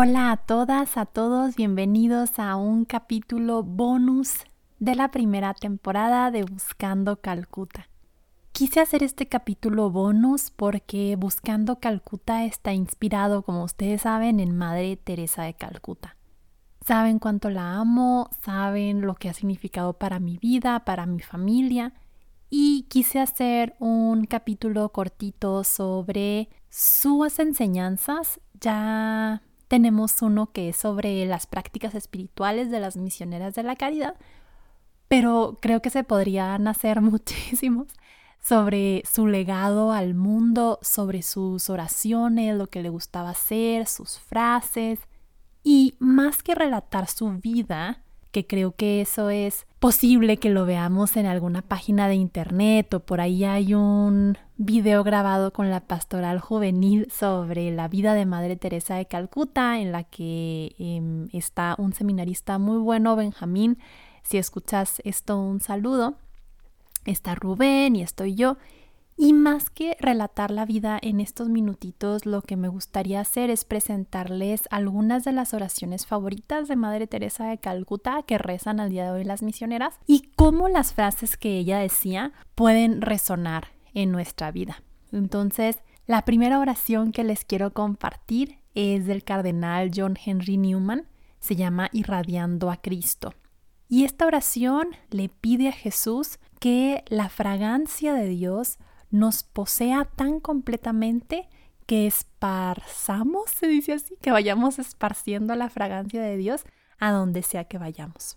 Hola a todas, a todos, bienvenidos a un capítulo bonus de la primera temporada de Buscando Calcuta. Quise hacer este capítulo bonus porque Buscando Calcuta está inspirado, como ustedes saben, en Madre Teresa de Calcuta. Saben cuánto la amo, saben lo que ha significado para mi vida, para mi familia, y quise hacer un capítulo cortito sobre sus enseñanzas ya tenemos uno que es sobre las prácticas espirituales de las misioneras de la caridad, pero creo que se podrían hacer muchísimos sobre su legado al mundo, sobre sus oraciones, lo que le gustaba hacer, sus frases, y más que relatar su vida, que creo que eso es posible que lo veamos en alguna página de internet o por ahí hay un video grabado con la pastoral juvenil sobre la vida de Madre Teresa de Calcuta en la que em, está un seminarista muy bueno, Benjamín. Si escuchas esto, un saludo. Está Rubén y estoy yo. Y más que relatar la vida en estos minutitos, lo que me gustaría hacer es presentarles algunas de las oraciones favoritas de Madre Teresa de Calcuta que rezan al día de hoy las misioneras y cómo las frases que ella decía pueden resonar en nuestra vida. Entonces, la primera oración que les quiero compartir es del cardenal John Henry Newman, se llama Irradiando a Cristo. Y esta oración le pide a Jesús que la fragancia de Dios nos posea tan completamente que esparzamos, se dice así, que vayamos esparciendo la fragancia de Dios a donde sea que vayamos.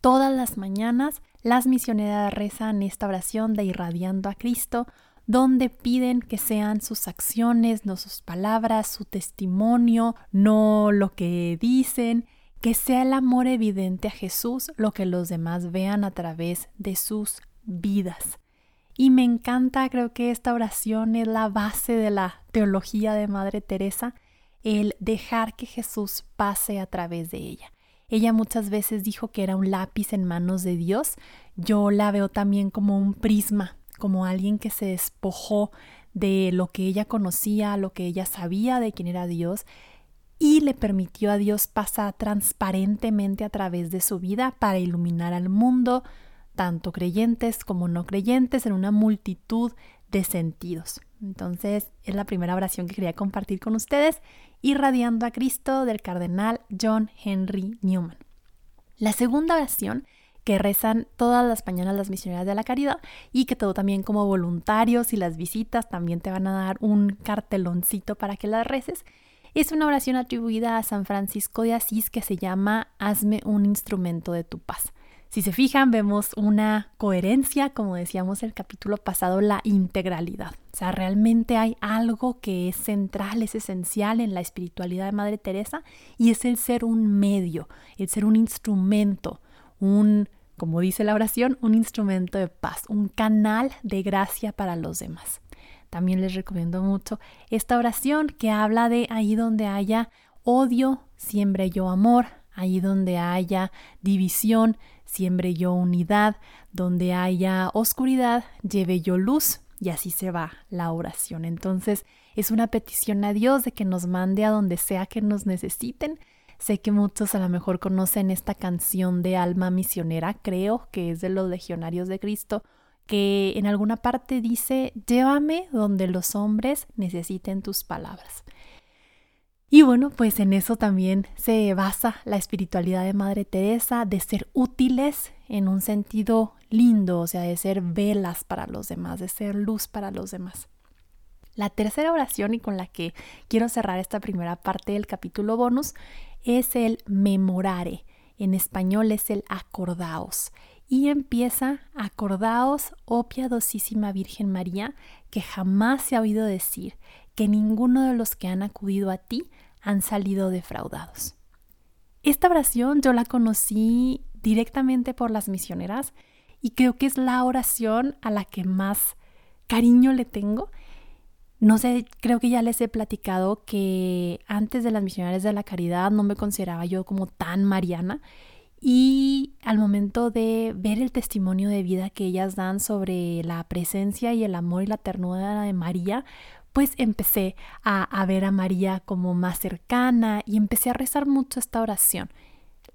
Todas las mañanas las misioneras rezan esta oración de irradiando a Cristo, donde piden que sean sus acciones, no sus palabras, su testimonio, no lo que dicen, que sea el amor evidente a Jesús lo que los demás vean a través de sus vidas. Y me encanta, creo que esta oración es la base de la teología de Madre Teresa, el dejar que Jesús pase a través de ella. Ella muchas veces dijo que era un lápiz en manos de Dios. Yo la veo también como un prisma, como alguien que se despojó de lo que ella conocía, lo que ella sabía de quién era Dios y le permitió a Dios pasar transparentemente a través de su vida para iluminar al mundo, tanto creyentes como no creyentes, en una multitud de sentidos. Entonces es la primera oración que quería compartir con ustedes, irradiando a Cristo del cardenal John Henry Newman. La segunda oración que rezan todas las mañanas las misioneras de la caridad y que todo también como voluntarios y las visitas también te van a dar un carteloncito para que las reces. Es una oración atribuida a San Francisco de Asís que se llama Hazme un instrumento de tu paz. Si se fijan, vemos una coherencia, como decíamos el capítulo pasado, la integralidad. O sea, realmente hay algo que es central, es esencial en la espiritualidad de Madre Teresa y es el ser un medio, el ser un instrumento, un, como dice la oración, un instrumento de paz, un canal de gracia para los demás. También les recomiendo mucho esta oración que habla de ahí donde haya odio, siempre yo amor, ahí donde haya división, siembre yo unidad, donde haya oscuridad, lleve yo luz, y así se va la oración. Entonces es una petición a Dios de que nos mande a donde sea que nos necesiten. Sé que muchos a lo mejor conocen esta canción de alma misionera, creo que es de los legionarios de Cristo, que en alguna parte dice, llévame donde los hombres necesiten tus palabras. Y bueno, pues en eso también se basa la espiritualidad de Madre Teresa, de ser útiles en un sentido lindo, o sea, de ser velas para los demás, de ser luz para los demás. La tercera oración y con la que quiero cerrar esta primera parte del capítulo bonus es el memorare. En español es el acordaos. Y empieza, acordaos, oh piadosísima Virgen María, que jamás se ha oído decir que ninguno de los que han acudido a ti han salido defraudados. Esta oración yo la conocí directamente por las misioneras y creo que es la oración a la que más cariño le tengo. No sé, creo que ya les he platicado que antes de las misioneras de la caridad no me consideraba yo como tan mariana y al momento de ver el testimonio de vida que ellas dan sobre la presencia y el amor y la ternura de María, pues empecé a, a, ver a María como más cercana y empecé a rezar mucho esta oración.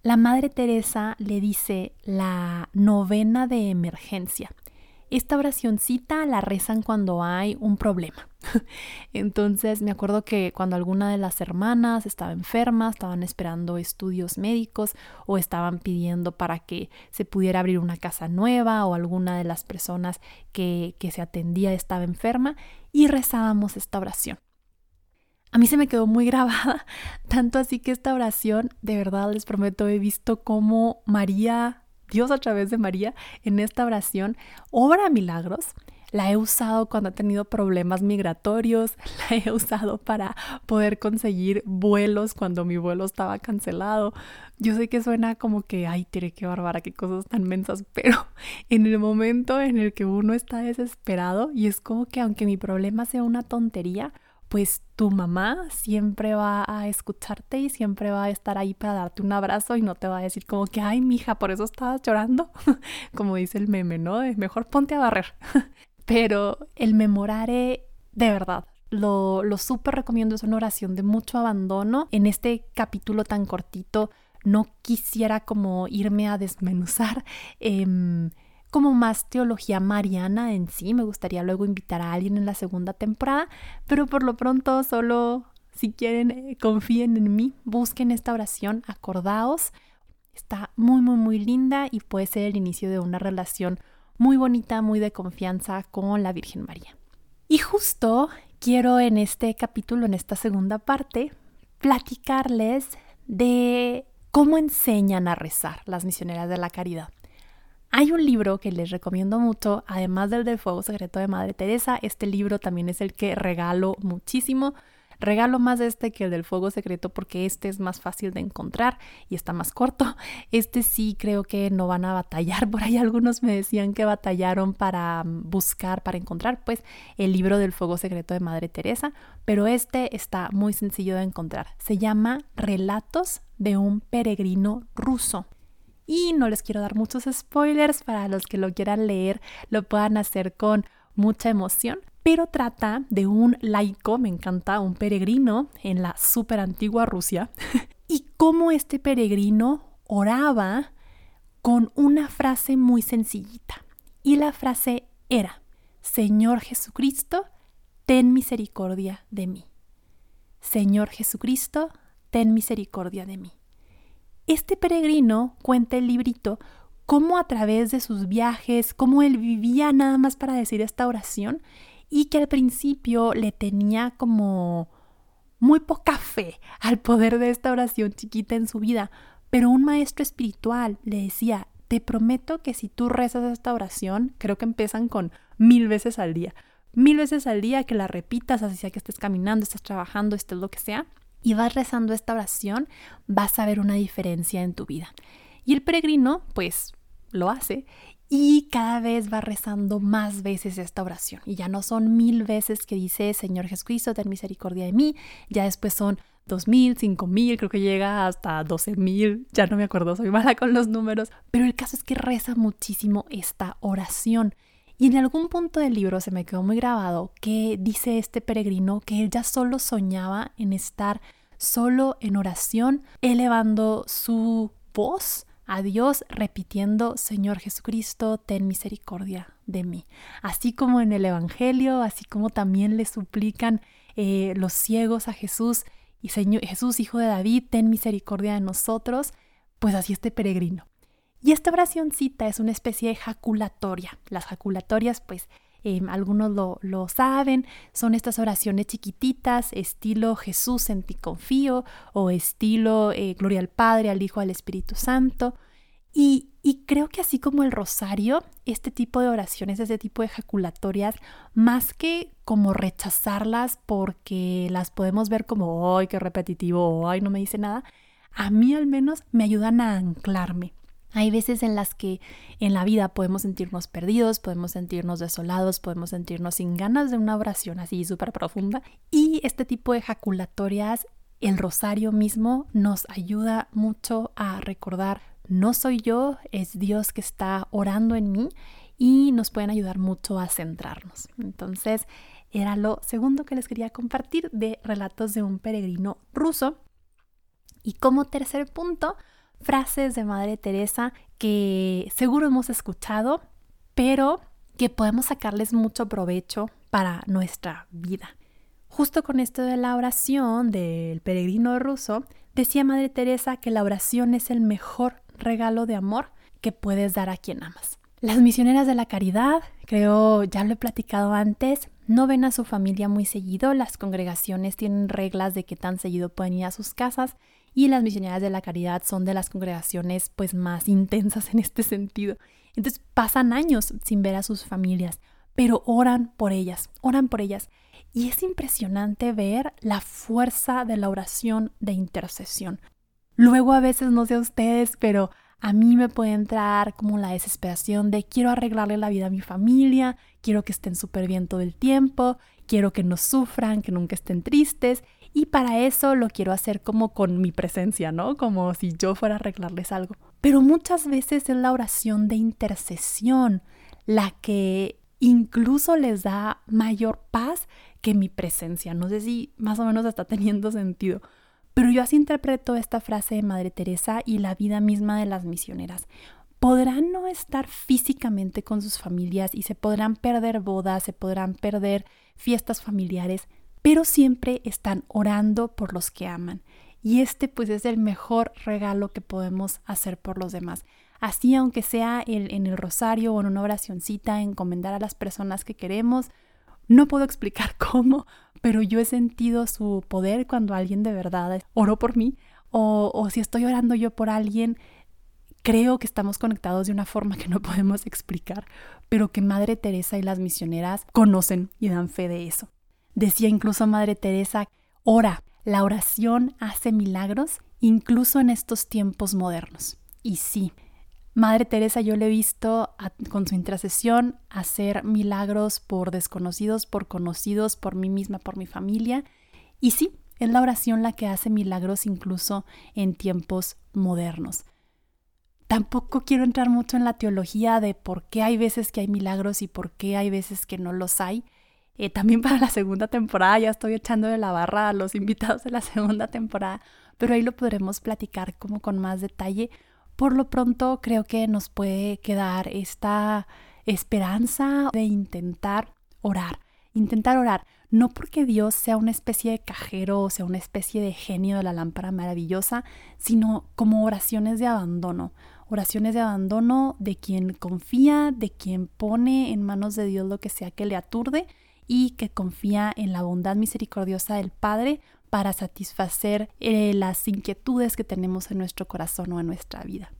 La Madre Teresa le dice la novena de emergencia. Esta oracióncita la rezan cuando hay un problema. Entonces me acuerdo que cuando alguna de las hermanas estaba enferma, estaban esperando estudios médicos o estaban pidiendo para que se pudiera abrir una casa nueva o alguna de las personas que, que se atendía estaba enferma y rezábamos esta oración. A mí se me quedó muy grabada, tanto así que esta oración, de verdad les prometo, he visto cómo María Dios a través de María en esta oración obra milagros. La he usado cuando he tenido problemas migratorios, la he usado para poder conseguir vuelos cuando mi vuelo estaba cancelado. Yo sé que suena como que, ay, tiene que bárbara, qué cosas tan mensas, pero en el momento en el que uno está desesperado y es como que aunque mi problema sea una tontería, pues tu mamá siempre va a escucharte y siempre va a estar ahí para darte un abrazo y no te va a decir como que, ay, mija, por eso estabas llorando, como dice el meme, ¿no? mejor ponte a barrer. Pero el memorare, de verdad, lo, lo súper recomiendo, es una oración de mucho abandono. En este capítulo tan cortito, no quisiera como irme a desmenuzar. Eh, como más teología mariana en sí. Me gustaría luego invitar a alguien en la segunda temporada, pero por lo pronto solo si quieren eh, confíen en mí, busquen esta oración, acordaos. Está muy, muy, muy linda y puede ser el inicio de una relación muy bonita, muy de confianza con la Virgen María. Y justo quiero en este capítulo, en esta segunda parte, platicarles de cómo enseñan a rezar las misioneras de la caridad. Hay un libro que les recomiendo mucho, además del del Fuego Secreto de Madre Teresa, este libro también es el que regalo muchísimo. Regalo más este que el del fuego secreto porque este es más fácil de encontrar y está más corto. Este sí creo que no van a batallar. Por ahí algunos me decían que batallaron para mm, buscar, para encontrar pues el libro del fuego secreto de Madre Teresa, pero este está muy sencillo de encontrar. Se llama Relatos de un peregrino ruso. Y no les quiero dar muchos spoilers para los que lo quieran leer, lo puedan hacer con mucha emoción. Pero trata de un laico, me encanta, un peregrino en la súper antigua Rusia, y cómo este peregrino oraba con una frase muy sencillita. Y la frase era, Señor Jesucristo, ten misericordia de mí. Señor Jesucristo, ten misericordia de mí. Este peregrino cuenta el librito cómo a través de sus viajes, cómo él vivía nada más para decir esta oración y que al principio le tenía como muy poca fe al poder de esta oración chiquita en su vida, pero un maestro espiritual le decía, te prometo que si tú rezas esta oración, creo que empiezan con mil veces al día, mil veces al día que la repitas, así sea que estés caminando, estés trabajando, estés lo que sea, y vas rezando esta oración, vas a ver una diferencia en tu vida. Y el peregrino, pues, lo hace y cada vez va rezando más veces esta oración. Y ya no son mil veces que dice, Señor Jesucristo, ten misericordia de mí, ya después son dos mil, cinco mil, creo que llega hasta doce mil, ya no me acuerdo, soy mala con los números, pero el caso es que reza muchísimo esta oración. Y en algún punto del libro se me quedó muy grabado que dice este peregrino que él ya solo soñaba en estar solo en oración, elevando su voz a Dios, repitiendo, Señor Jesucristo, ten misericordia de mí. Así como en el Evangelio, así como también le suplican eh, los ciegos a Jesús, y Señor Jesús, Hijo de David, ten misericordia de nosotros, pues así este peregrino. Y esta oracióncita es una especie de jaculatoria. Las jaculatorias, pues, em, algunos lo, saben, son estas oraciones chiquititas, estilo Jesús en ti confío, o estilo eh, Gloria al Padre, al Hijo, al Espíritu Santo. Y, y, creo que así como el rosario, este tipo de oraciones, este tipo de jaculatorias, más que como rechazarlas porque las podemos ver como, ay, qué repetitivo, ay, no me dice nada, a mí al menos me ayudan a anclarme. Hay veces en las que en la vida podemos sentirnos perdidos, podemos sentirnos desolados, podemos sentirnos sin ganas de una oración así súper profunda. Y este tipo de ejaculatorias, el rosario mismo, nos ayuda mucho a recordar, no soy yo, es Dios que está orando en mí y nos pueden ayudar mucho a centrarnos. Entonces, era lo segundo que les quería compartir de relatos de un peregrino ruso. Y como tercer punto, frases de Madre Teresa que seguro hemos escuchado, pero que podemos sacarles mucho provecho para nuestra vida. Justo con esto de la oración del peregrino ruso, decía Madre Teresa que la oración es el mejor regalo de amor que puedes dar a quien amas. Las misioneras de la caridad, creo ya lo he platicado antes, no ven a su familia muy seguido, las congregaciones tienen reglas de que tan seguido pueden ir a sus casas y las misioneras de la caridad son de las congregaciones pues más intensas en este sentido. Entonces pasan años sin ver a sus familias, pero oran por ellas, oran por ellas. Y es impresionante ver la fuerza de la oración de intercesión. Luego a veces, no sé a ustedes, pero a mí me puede entrar como la desesperación de quiero arreglarle la vida a mi familia, quiero que estén súper bien todo el tiempo, quiero que no sufran, que nunca estén tristes y para eso lo quiero hacer como con mi presencia, ¿no? Como si yo fuera a arreglarles algo. Pero muchas veces es la oración de intercesión la que incluso les da mayor paz que mi presencia. No sé si más o menos está teniendo sentido. Pero yo así interpreto esta frase de Madre Teresa y la vida misma de las misioneras. Podrán no estar físicamente con sus familias y se podrán perder bodas, se podrán perder fiestas familiares, pero siempre están orando por los que aman. Y este pues es el mejor regalo que podemos hacer por los demás. Así aunque sea en el rosario o en una oracioncita, encomendar a las personas que queremos, no puedo explicar cómo, pero yo he sentido su poder cuando alguien de verdad oró por mí o, o si estoy orando yo por alguien, creo que estamos conectados de una forma que no podemos explicar, pero que Madre Teresa y las misioneras conocen y dan fe de eso. Decía incluso Madre Teresa, ora, la oración hace milagros incluso en estos tiempos modernos. Y sí, Madre Teresa yo le he visto con su intercesión hacer milagros por desconocidos, por conocidos, por mí misma, por mi familia. Y sí, es la oración la que hace milagros incluso en tiempos modernos. Tampoco quiero entrar mucho en la teología de por qué hay veces que hay milagros y por qué hay veces que no los hay. Eh, también para la segunda temporada ya estoy echando de la barra a los invitados de la segunda temporada, pero ahí lo podremos platicar como con más detalle. Por lo pronto creo que nos puede quedar esta esperanza de intentar orar, intentar orar, no porque Dios sea una especie de cajero o sea una especie de genio de la lámpara maravillosa, sino como oraciones de abandono, oraciones de abandono de quien confía, de quien pone en manos de Dios lo que sea que le aturde y que confía en la bondad misericordiosa del Padre para satisfacer eh, las inquietudes que tenemos en nuestro corazón o en nuestra vida.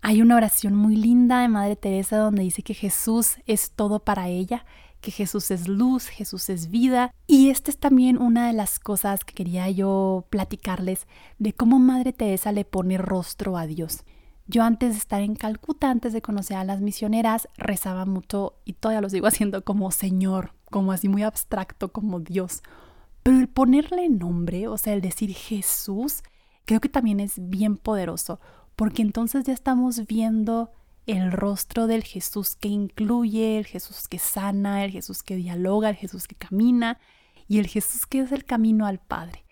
Hay una oración muy linda de Madre Teresa donde dice que Jesús es todo para ella, que Jesús es luz, Jesús es vida. Y esta es también una de las cosas que quería yo platicarles de cómo Madre Teresa le pone rostro a Dios. Yo antes de estar en Calcuta, antes de conocer a las misioneras, rezaba mucho y todavía lo sigo haciendo como Señor, como así muy abstracto como Dios. Pero el ponerle nombre, o sea, el decir Jesús, creo que también es bien poderoso, porque entonces ya estamos viendo el rostro del Jesús que incluye, el Jesús que sana, el Jesús que dialoga, el Jesús que camina y el Jesús que es el camino al Padre.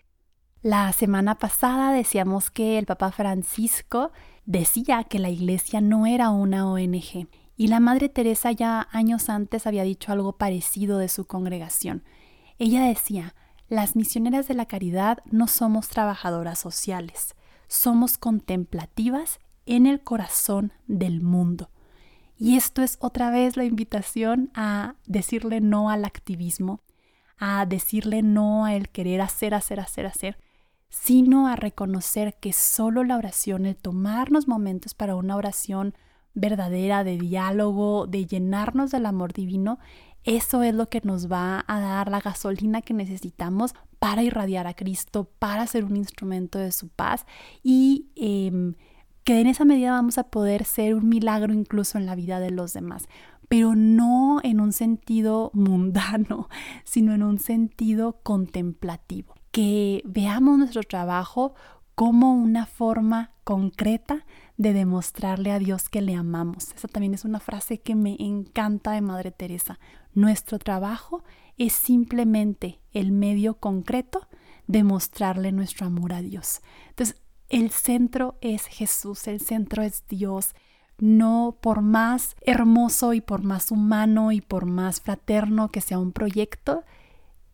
La semana pasada decíamos que el Papa Francisco decía que la iglesia no era una ONG y la Madre Teresa ya años antes había dicho algo parecido de su congregación. Ella decía, las misioneras de la caridad no somos trabajadoras sociales, somos contemplativas en el corazón del mundo. Y esto es otra vez la invitación a decirle no al activismo, a decirle no a el querer hacer, hacer, hacer, hacer, sino a reconocer que solo la oración, el tomarnos momentos para una oración verdadera, de diálogo, de llenarnos del amor divino, eso es lo que nos va a dar la gasolina que necesitamos para irradiar a Cristo, para ser un instrumento de su paz. Y em, que en esa medida vamos a poder ser un milagro incluso en la vida de los demás, pero no en un sentido mundano, sino en un sentido contemplativo, que veamos nuestro trabajo como una forma concreta de demostrarle a Dios que le amamos. Esa también es una frase que me encanta de Madre Teresa. Nuestro trabajo es simplemente el medio concreto de mostrarle nuestro amor a Dios. Entonces, el centro es Jesús, el centro es Dios. No por más hermoso y por más humano y por más fraterno que sea un proyecto,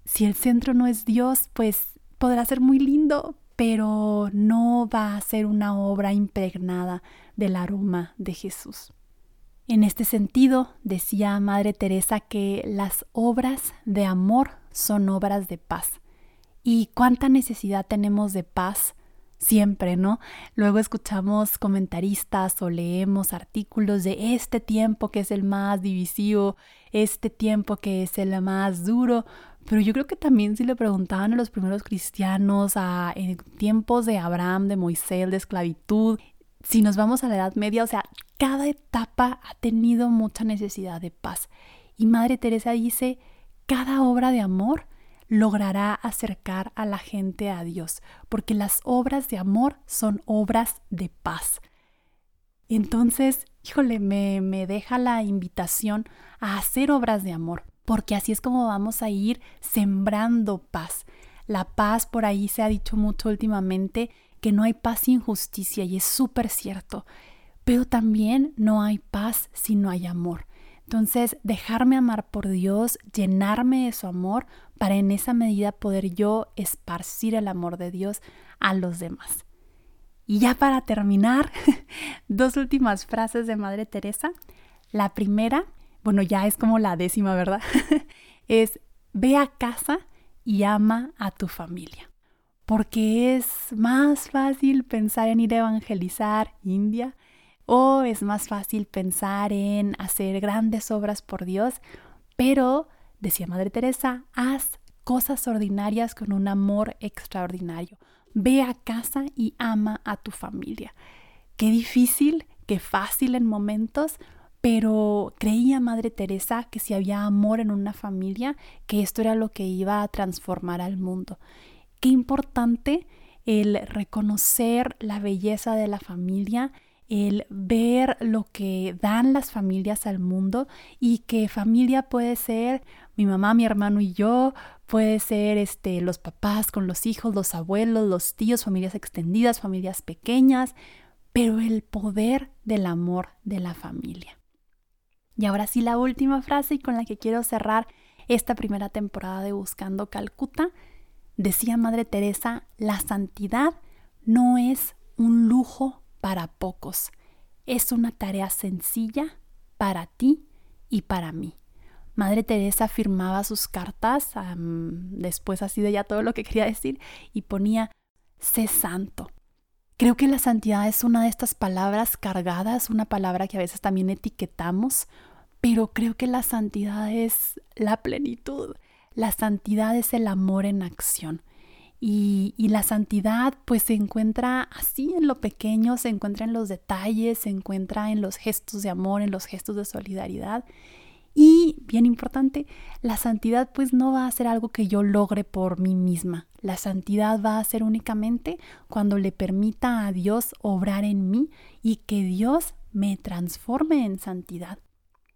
si el centro no es Dios, pues podrá ser muy lindo, pero no va a ser una obra impregnada del aroma de Jesús. En este sentido, decía Madre Teresa que las obras de amor son obras de paz. ¿Y cuánta necesidad tenemos de paz? Siempre, ¿no? Luego escuchamos comentaristas o leemos artículos de este tiempo que es el más divisivo, este tiempo que es el más duro, pero yo creo que también si le preguntaban a los primeros cristianos, a, en tiempos de Abraham, de Moisés, de esclavitud, si nos vamos a la Edad Media, o sea, cada etapa ha tenido mucha necesidad de paz. Y Madre Teresa dice, cada obra de amor logrará acercar a la gente a Dios, porque las obras de amor son obras de paz. Entonces, híjole, me, me deja la invitación a hacer obras de amor, porque así es como vamos a ir sembrando paz. La paz, por ahí se ha dicho mucho últimamente, que no hay paz sin justicia y es súper cierto, pero también no hay paz si no hay amor. Entonces, dejarme amar por Dios, llenarme de su amor, para en esa medida poder yo esparcir el amor de Dios a los demás. Y ya para terminar, dos últimas frases de Madre Teresa. La primera bueno, ya es como la décima, ¿verdad? es ve a casa y ama a tu familia. Porque es más fácil pensar en ir a evangelizar India o es más fácil pensar en hacer grandes obras por Dios, pero, decía Madre Teresa, haz cosas ordinarias con un amor extraordinario. Ve a casa y ama a tu familia. Qué difícil, qué fácil en momentos, pero creía Madre Teresa que si había amor en una familia, que esto era lo que iba a transformar al mundo. Qué importante el reconocer la belleza de la familia, el ver lo que dan las familias al mundo y que familia puede ser mi mamá, mi hermano y yo, puede ser este los papás con los hijos, los abuelos, los tíos, familias extendidas, familias pequeñas, pero el poder del amor de la familia. Y ahora sí la última frase y con la que quiero cerrar esta primera temporada de Buscando Calcuta, decía Madre Teresa, la santidad no es un lujo para pocos, es una tarea sencilla para ti y para mí. Madre Teresa firmaba sus cartas, después así de ya todo lo que quería decir, y ponía, sé santo. Creo que la santidad es una de estas palabras cargadas, una palabra que a veces también etiquetamos, pero creo que la santidad es la plenitud. La santidad es el amor en acción. Y, y, la santidad pues se encuentra así en lo pequeño, se encuentra en los detalles, se encuentra en los gestos de amor, en los gestos de solidaridad. Y bien importante, la santidad pues no va a ser algo que yo logre por mí misma. La santidad va a ser únicamente cuando le permita a Dios obrar en mí y que Dios me transforme en santidad.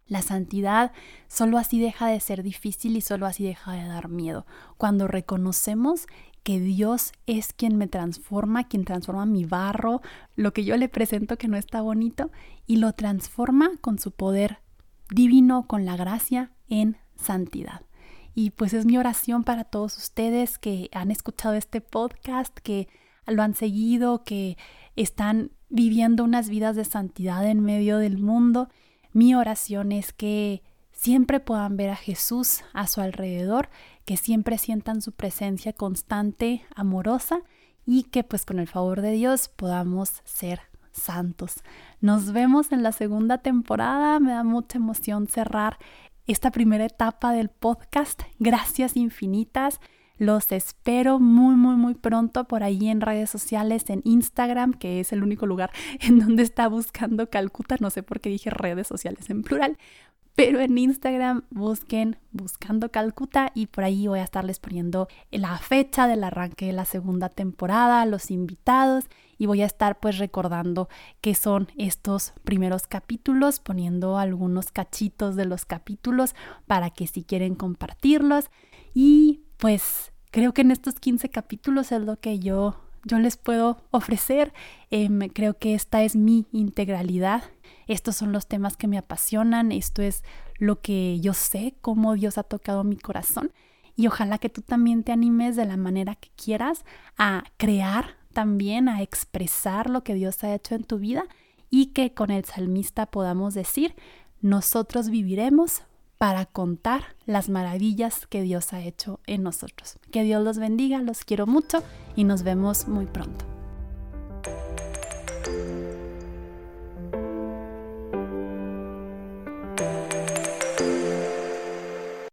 La santidad solo así deja de ser difícil y solo así deja de dar miedo. Cuando reconocemos que Dios es quien me transforma, quien transforma mi barro, lo que yo le presento que no está bonito, y lo transforma con su poder divino con la gracia en santidad. Y pues es mi oración para todos ustedes que han escuchado este podcast, que lo han seguido, que están viviendo unas vidas de santidad en medio del mundo. Mi oración es que siempre puedan ver a Jesús a su alrededor, que siempre sientan su presencia constante, amorosa y que pues con el favor de Dios podamos ser santos. Nos vemos en la segunda temporada. Me da mucha emoción cerrar esta primera etapa del podcast. Gracias infinitas. Los espero muy, muy, muy pronto por ahí en redes sociales, en Instagram, que es el único lugar en donde está buscando Calcuta. No sé por qué dije redes sociales en plural, pero en Instagram busquen Buscando Calcuta y por ahí voy a estarles poniendo la fecha del arranque de la segunda temporada, los invitados y voy a estar pues recordando qué son estos primeros capítulos, poniendo algunos cachitos de los capítulos para que si quieren compartirlos y pues creo que en estos 15 capítulos es lo que yo yo les puedo ofrecer. Em, creo que esta es mi integralidad. Estos son los temas que me apasionan. Esto es lo que yo sé, cómo Dios ha tocado mi corazón. Y ojalá que tú también te animes de la manera que quieras a crear también, a expresar lo que Dios ha hecho en tu vida y que con el salmista podamos decir, nosotros viviremos para contar las maravillas que Dios ha hecho en nosotros. Que Dios los bendiga, los quiero mucho y nos vemos muy pronto.